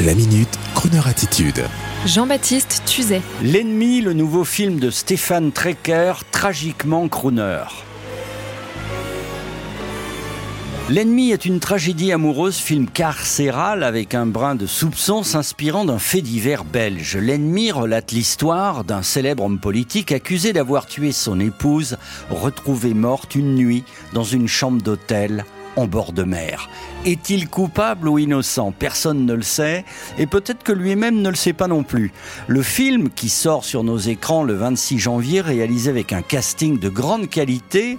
La minute, Kroneur attitude. Jean-Baptiste Tuzet. L'ennemi, le nouveau film de Stéphane Trecker, tragiquement crooner. L'ennemi est une tragédie amoureuse, film carcéral avec un brin de soupçon s'inspirant d'un fait divers belge. L'ennemi relate l'histoire d'un célèbre homme politique accusé d'avoir tué son épouse, retrouvée morte une nuit dans une chambre d'hôtel en bord de mer. Est-il coupable ou innocent? Personne ne le sait, et peut-être que lui-même ne le sait pas non plus. Le film, qui sort sur nos écrans le 26 janvier, réalisé avec un casting de grande qualité,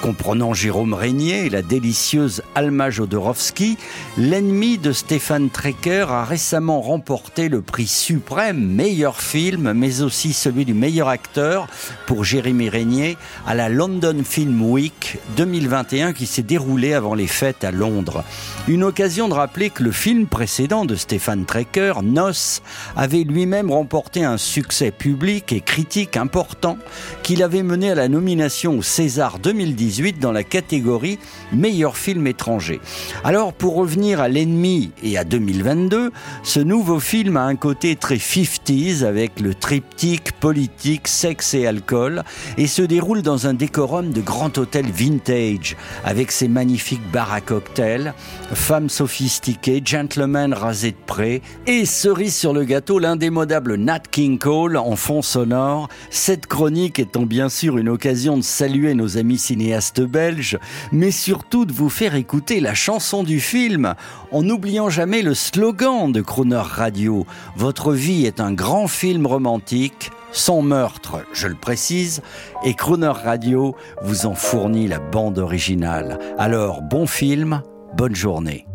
comprenant Jérôme Régnier et la délicieuse Alma Jodorowsky, l'ennemi de Stéphane Trecker a récemment remporté le prix suprême meilleur film, mais aussi celui du meilleur acteur pour Jérémy Régnier à la London Film Week 2021 qui s'est déroulée avant les fêtes à Londres. Une occasion de rappeler que le film précédent de Stéphane Trecker, Nos, avait lui-même remporté un succès public et critique important qu'il avait mené à la nomination au César 2018 dans la catégorie meilleur film étranger. Alors pour revenir à l'ennemi et à 2022, ce nouveau film a un côté très 50s avec le triptyque politique, sexe et alcool et se déroule dans un décorum de grand hôtel vintage avec ses magnifiques bars à cocktails, femmes sophistiquées, gentlemen rasés de près et cerise sur le gâteau l'indémodable Nat King Cole en fond sonore. Cette chronique étant bien sûr une occasion de saluer nos amis cinéastes belges, mais surtout de vous faire écouter la chanson du film en n'oubliant jamais le slogan de Croner Radio. Votre vie est un grand film romantique sans meurtre, je le précise, et Croner Radio vous en fournit la bande originale. Alors, bon film, bonne journée.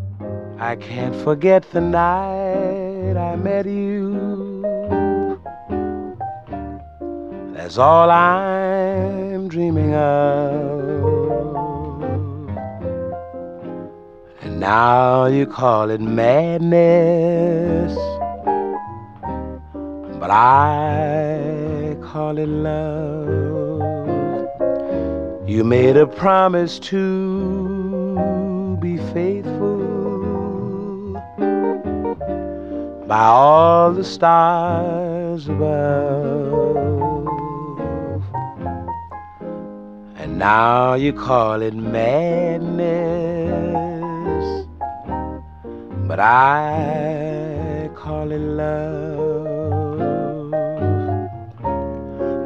I can't forget the night I met you. That's all I'm dreaming of. And now you call it madness. But I call it love. You made a promise to be faithful by all the stars above. And now you call it madness, but I call it love.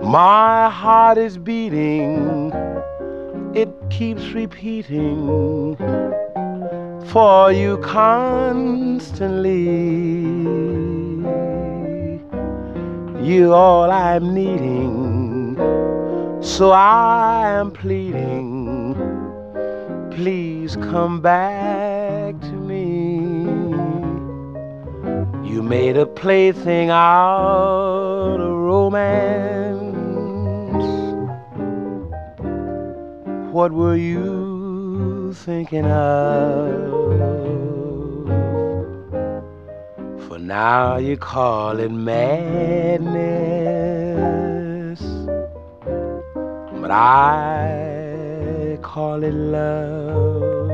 My heart is beating, it keeps repeating for you constantly. You all I'm needing, so I am pleading. Please come back to me. You made a plaything out of romance. What were you thinking of? For now you call it madness, but I call it love.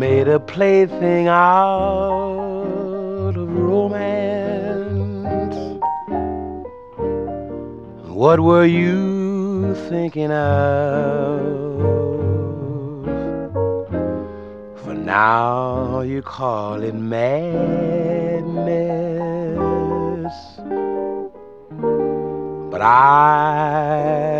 Made a plaything out of romance. What were you thinking of? For now you call it madness. But I